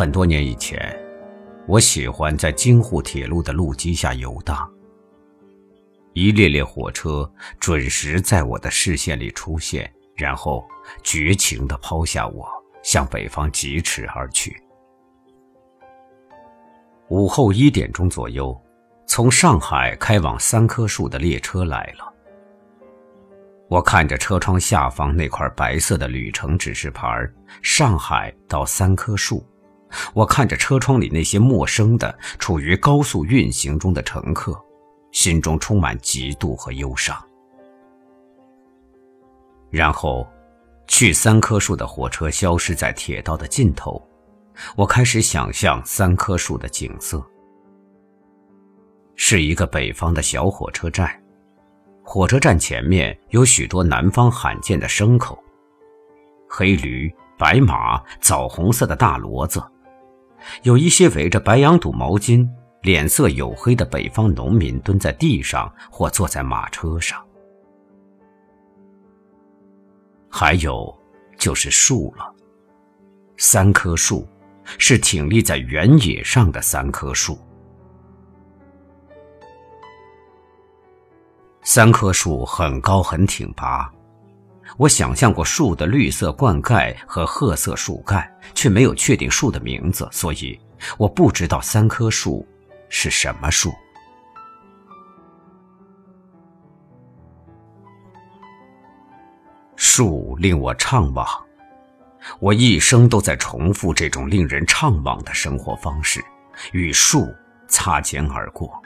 很多年以前，我喜欢在京沪铁路的路基下游荡。一列列火车准时在我的视线里出现，然后绝情地抛下我，向北方疾驰而去。午后一点钟左右，从上海开往三棵树的列车来了。我看着车窗下方那块白色的旅程指示牌上海到三棵树。我看着车窗里那些陌生的、处于高速运行中的乘客，心中充满嫉妒和忧伤。然后，去三棵树的火车消失在铁道的尽头，我开始想象三棵树的景色。是一个北方的小火车站，火车站前面有许多南方罕见的牲口：黑驴、白马、枣红色的大骡子。有一些围着白羊肚毛巾、脸色黝黑的北方农民蹲在地上或坐在马车上，还有就是树了。三棵树，是挺立在原野上的三棵树。三棵树很高很挺拔。我想象过树的绿色冠盖和褐色树干，却没有确定树的名字，所以我不知道三棵树是什么树。树令我怅惘，我一生都在重复这种令人怅惘的生活方式，与树擦肩而过。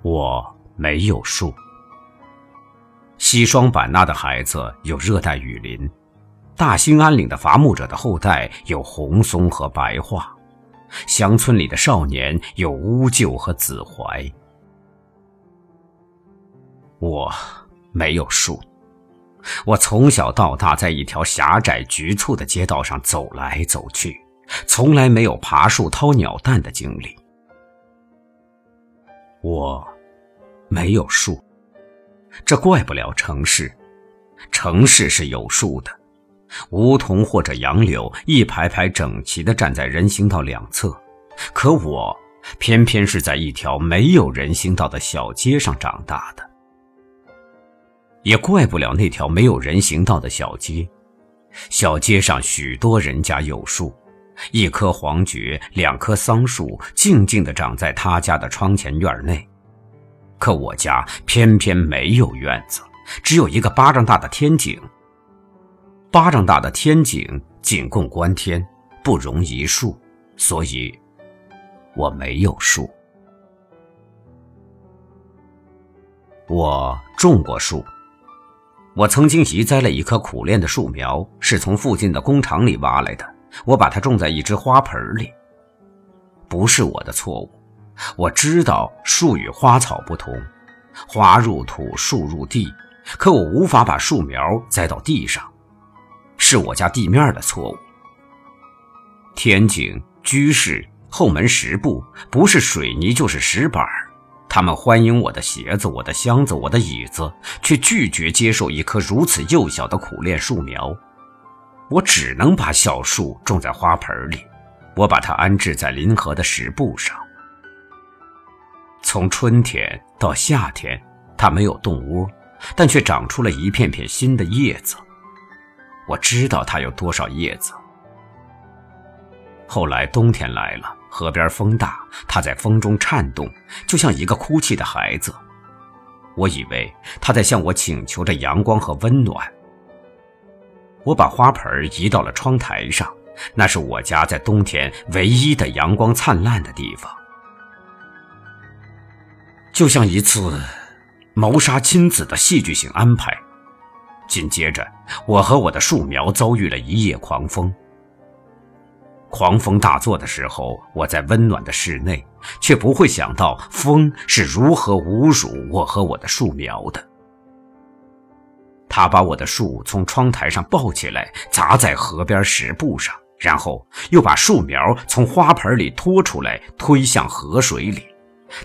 我没有树。西双版纳的孩子有热带雨林，大兴安岭的伐木者的后代有红松和白桦，乡村里的少年有乌桕和紫槐。我没有树，我从小到大在一条狭窄局促的街道上走来走去，从来没有爬树掏鸟蛋的经历。我没有树。这怪不了城市，城市是有树的，梧桐或者杨柳一排排整齐地站在人行道两侧。可我偏偏是在一条没有人行道的小街上长大的，也怪不了那条没有人行道的小街。小街上许多人家有树，一棵黄桷，两棵桑树，静静地长在他家的窗前院内。可我家偏偏没有院子，只有一个巴掌大的天井。巴掌大的天井仅供观天，不容一树，所以我没有树。我种过树，我曾经移栽了一棵苦练的树苗，是从附近的工厂里挖来的。我把它种在一只花盆里，不是我的错误。我知道树与花草不同，花入土，树入地，可我无法把树苗栽到地上，是我家地面的错误。天井、居室、后门十步，不是水泥就是石板他们欢迎我的鞋子、我的箱子、我的椅子，却拒绝接受一棵如此幼小的苦练树苗。我只能把小树种在花盆里，我把它安置在临河的石布上。从春天到夏天，它没有动窝，但却长出了一片片新的叶子。我知道它有多少叶子。后来冬天来了，河边风大，它在风中颤动，就像一个哭泣的孩子。我以为它在向我请求着阳光和温暖。我把花盆移到了窗台上，那是我家在冬天唯一的阳光灿烂的地方。就像一次谋杀亲子的戏剧性安排。紧接着，我和我的树苗遭遇了一夜狂风。狂风大作的时候，我在温暖的室内，却不会想到风是如何侮辱我和我的树苗的。他把我的树从窗台上抱起来，砸在河边石布上，然后又把树苗从花盆里拖出来，推向河水里。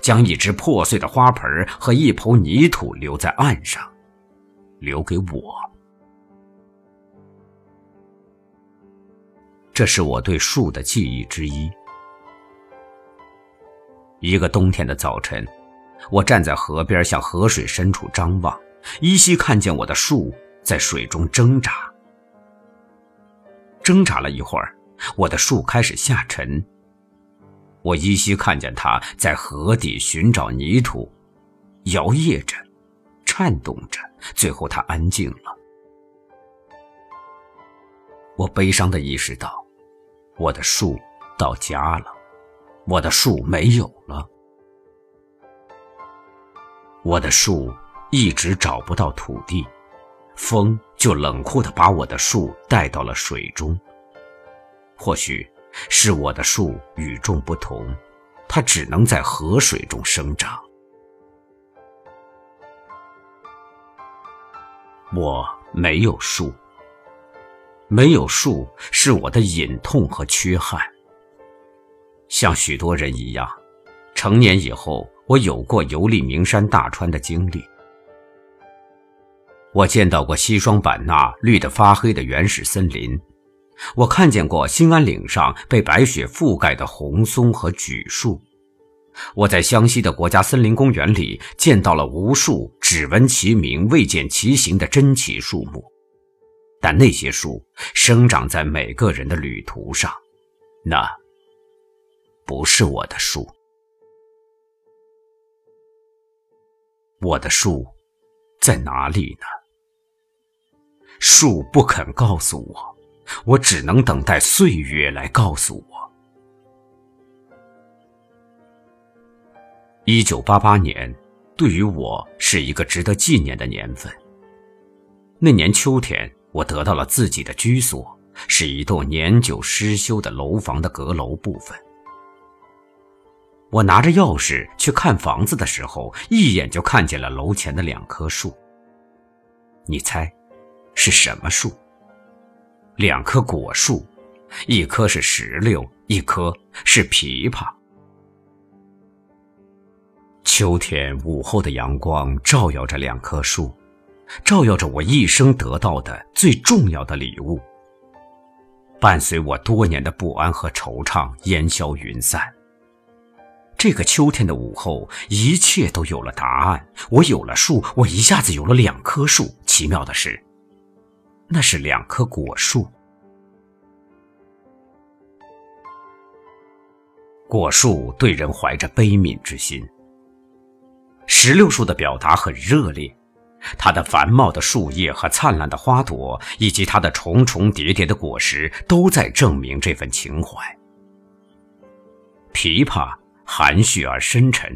将一只破碎的花盆和一抔泥土留在岸上，留给我。这是我对树的记忆之一。一个冬天的早晨，我站在河边，向河水深处张望，依稀看见我的树在水中挣扎。挣扎了一会儿，我的树开始下沉。我依稀看见他在河底寻找泥土，摇曳着，颤动着，最后他安静了。我悲伤的意识到，我的树到家了。我的树没有了，我的树一直找不到土地，风就冷酷地把我的树带到了水中。或许是我的树与众不同，它只能在河水中生长。我没有树，没有树是我的隐痛和缺憾。像许多人一样，成年以后，我有过游历名山大川的经历。我见到过西双版纳绿得发黑的原始森林，我看见过兴安岭上被白雪覆盖的红松和榉树，我在湘西的国家森林公园里见到了无数只闻其名未见其形的珍奇树木，但那些树生长在每个人的旅途上，那。不是我的树，我的树在哪里呢？树不肯告诉我，我只能等待岁月来告诉我。一九八八年，对于我是一个值得纪念的年份。那年秋天，我得到了自己的居所，是一栋年久失修的楼房的阁楼部分。我拿着钥匙去看房子的时候，一眼就看见了楼前的两棵树。你猜，是什么树？两棵果树，一棵是石榴，一棵是枇杷。秋天午后的阳光照耀着两棵树，照耀着我一生得到的最重要的礼物。伴随我多年的不安和惆怅烟消云散。这个秋天的午后，一切都有了答案。我有了树，我一下子有了两棵树。奇妙的是，那是两棵果树。果树对人怀着悲悯之心。石榴树的表达很热烈，它的繁茂的树叶和灿烂的花朵，以及它的重重叠叠的果实，都在证明这份情怀。枇杷。含蓄而深沉，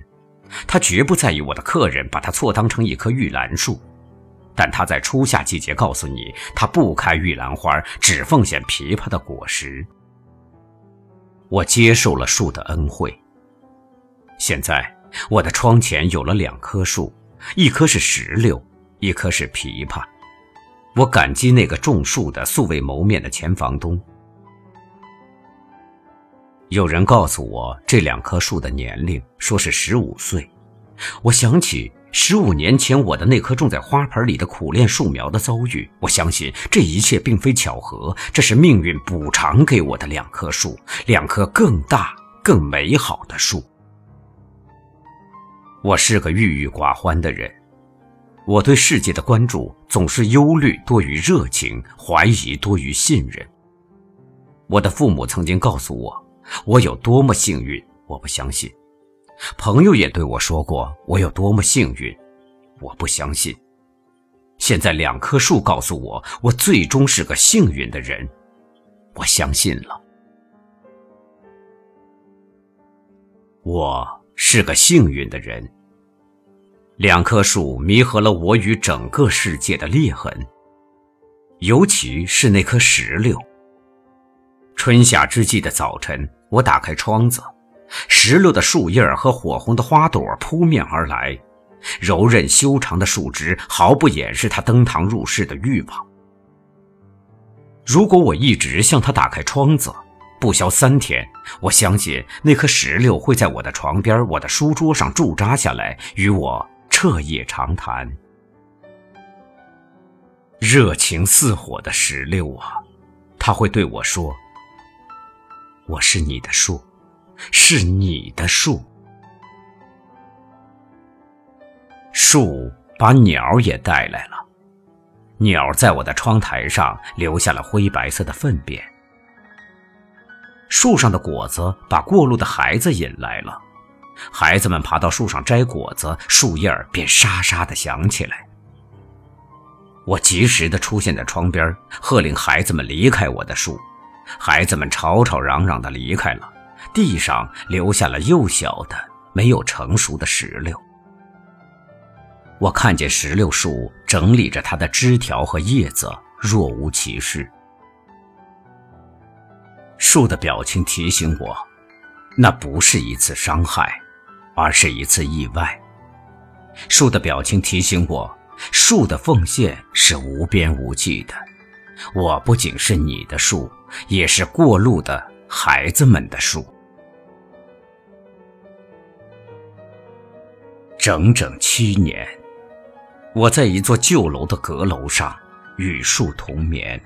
他绝不在意我的客人把它错当成一棵玉兰树，但他在初夏季节告诉你，他不开玉兰花，只奉献枇杷的果实。我接受了树的恩惠。现在我的窗前有了两棵树，一棵是石榴，一棵是枇杷。我感激那个种树的素未谋面的前房东。有人告诉我这两棵树的年龄，说是十五岁。我想起十五年前我的那棵种在花盆里的苦练树苗的遭遇。我相信这一切并非巧合，这是命运补偿给我的两棵树，两棵更大、更美好的树。我是个郁郁寡欢的人，我对世界的关注总是忧虑多于热情，怀疑多于信任。我的父母曾经告诉我。我有多么幸运，我不相信。朋友也对我说过我有多么幸运，我不相信。现在两棵树告诉我，我最终是个幸运的人，我相信了。我是个幸运的人。两棵树弥合了我与整个世界的裂痕，尤其是那棵石榴。春夏之际的早晨，我打开窗子，石榴的树叶和火红的花朵扑面而来，柔韧修长的树枝毫不掩饰它登堂入室的欲望。如果我一直向它打开窗子，不消三天，我相信那棵石榴会在我的床边、我的书桌上驻扎下来，与我彻夜长谈。热情似火的石榴啊，他会对我说。我是你的树，是你的树。树把鸟也带来了，鸟在我的窗台上留下了灰白色的粪便。树上的果子把过路的孩子引来了，孩子们爬到树上摘果子，树叶儿便沙沙的响起来。我及时的出现在窗边，喝令孩子们离开我的树。孩子们吵吵嚷嚷的离开了，地上留下了幼小的、没有成熟的石榴。我看见石榴树整理着它的枝条和叶子，若无其事。树的表情提醒我，那不是一次伤害，而是一次意外。树的表情提醒我。树的奉献是无边无际的，我不仅是你的树，也是过路的孩子们的树。整整七年，我在一座旧楼的阁楼上与树同眠。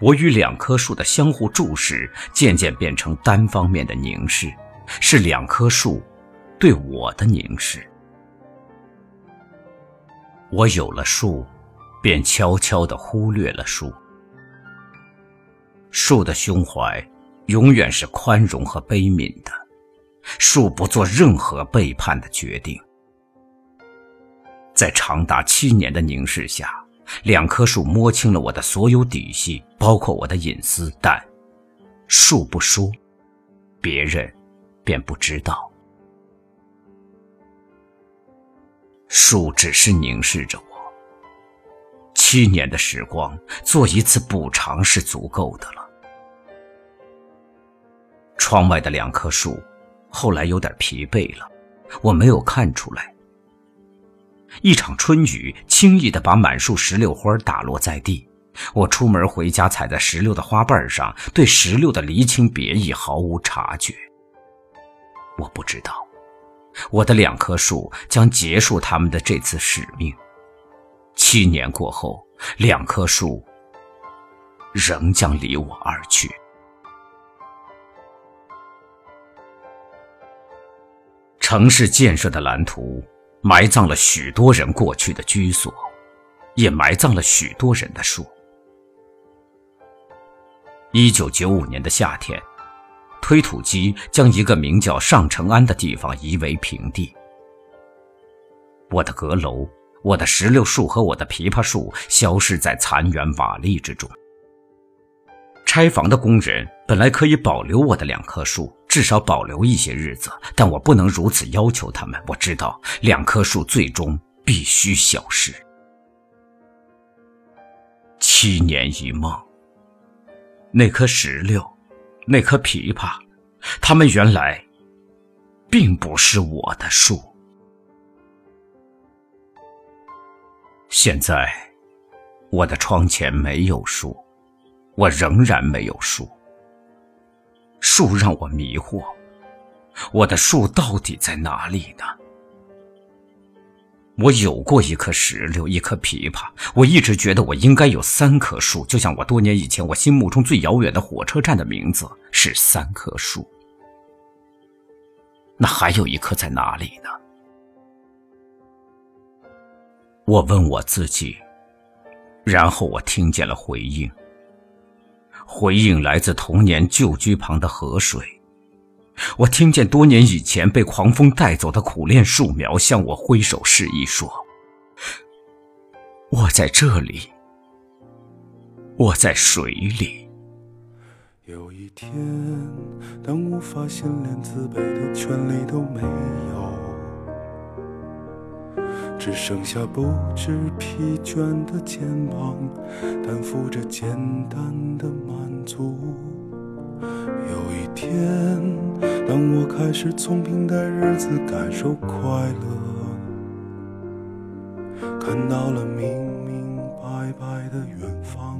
我与两棵树的相互注视，渐渐变成单方面的凝视，是两棵树对我的凝视。我有了树，便悄悄地忽略了树。树的胸怀永远是宽容和悲悯的，树不做任何背叛的决定。在长达七年的凝视下，两棵树摸清了我的所有底细，包括我的隐私，但树不说，别人便不知道。树只是凝视着我。七年的时光，做一次补偿是足够的了。窗外的两棵树，后来有点疲惫了，我没有看出来。一场春雨轻易地把满树石榴花打落在地，我出门回家，踩在石榴的花瓣上，对石榴的离情别意毫无察觉。我不知道。我的两棵树将结束他们的这次使命。七年过后，两棵树仍将离我而去。城市建设的蓝图埋葬了许多人过去的居所，也埋葬了许多人的树。一九九五年的夏天。推土机将一个名叫上承安的地方夷为平地。我的阁楼、我的石榴树和我的枇杷树消失在残垣瓦砾之中。拆房的工人本来可以保留我的两棵树，至少保留一些日子，但我不能如此要求他们。我知道两棵树最终必须消失。七年一梦，那棵石榴。那棵枇杷，它们原来并不是我的树。现在，我的窗前没有树，我仍然没有树。树让我迷惑，我的树到底在哪里呢？我有过一棵石榴，一棵枇杷。我一直觉得我应该有三棵树，就像我多年以前我心目中最遥远的火车站的名字是三棵树。那还有一棵在哪里呢？我问我自己，然后我听见了回应。回应来自童年旧居旁的河水。我听见多年以前被狂风带走的苦楝树苗向我挥手示意，说：“我在这里，我在水里。”有一天，当我发现连自卑的权利都没有，只剩下不知疲倦的肩膀，担负着简单的。天。当我开始从平淡日子感受快乐，看到了明明白白的远方，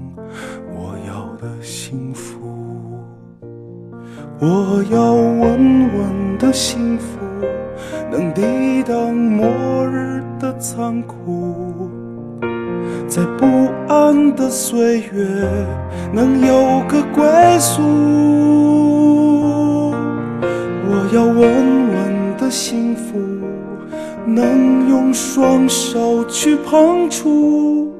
我要的幸福，我要稳稳的幸福，能抵挡末日的残酷。在不安的岁月能有个归宿。要稳稳的幸福，能用双手去碰触。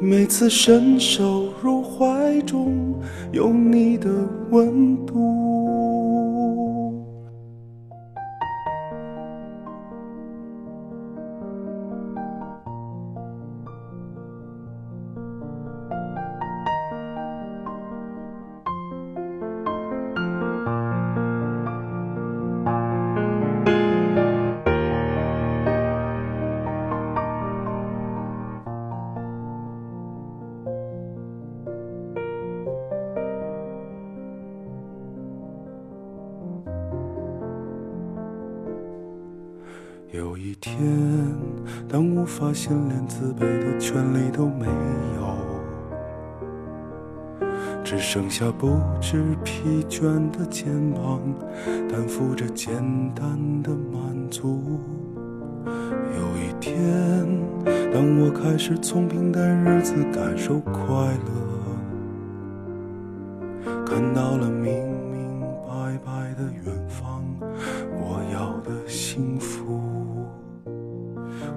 每次伸手入怀中，有你的温度。一天，当我发现连自卑的权利都没有，只剩下不知疲倦的肩膀，担负着简单的满足。有一天，当我开始从平淡日子感受快乐，看到了明明白白的远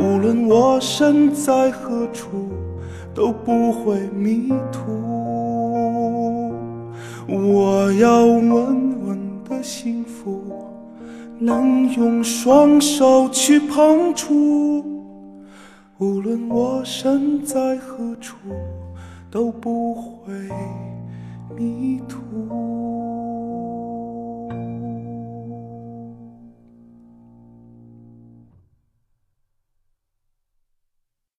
无论我身在何处，都不会迷途。我要稳稳的幸福，能用双手去碰触。无论我身在何处，都不会迷途。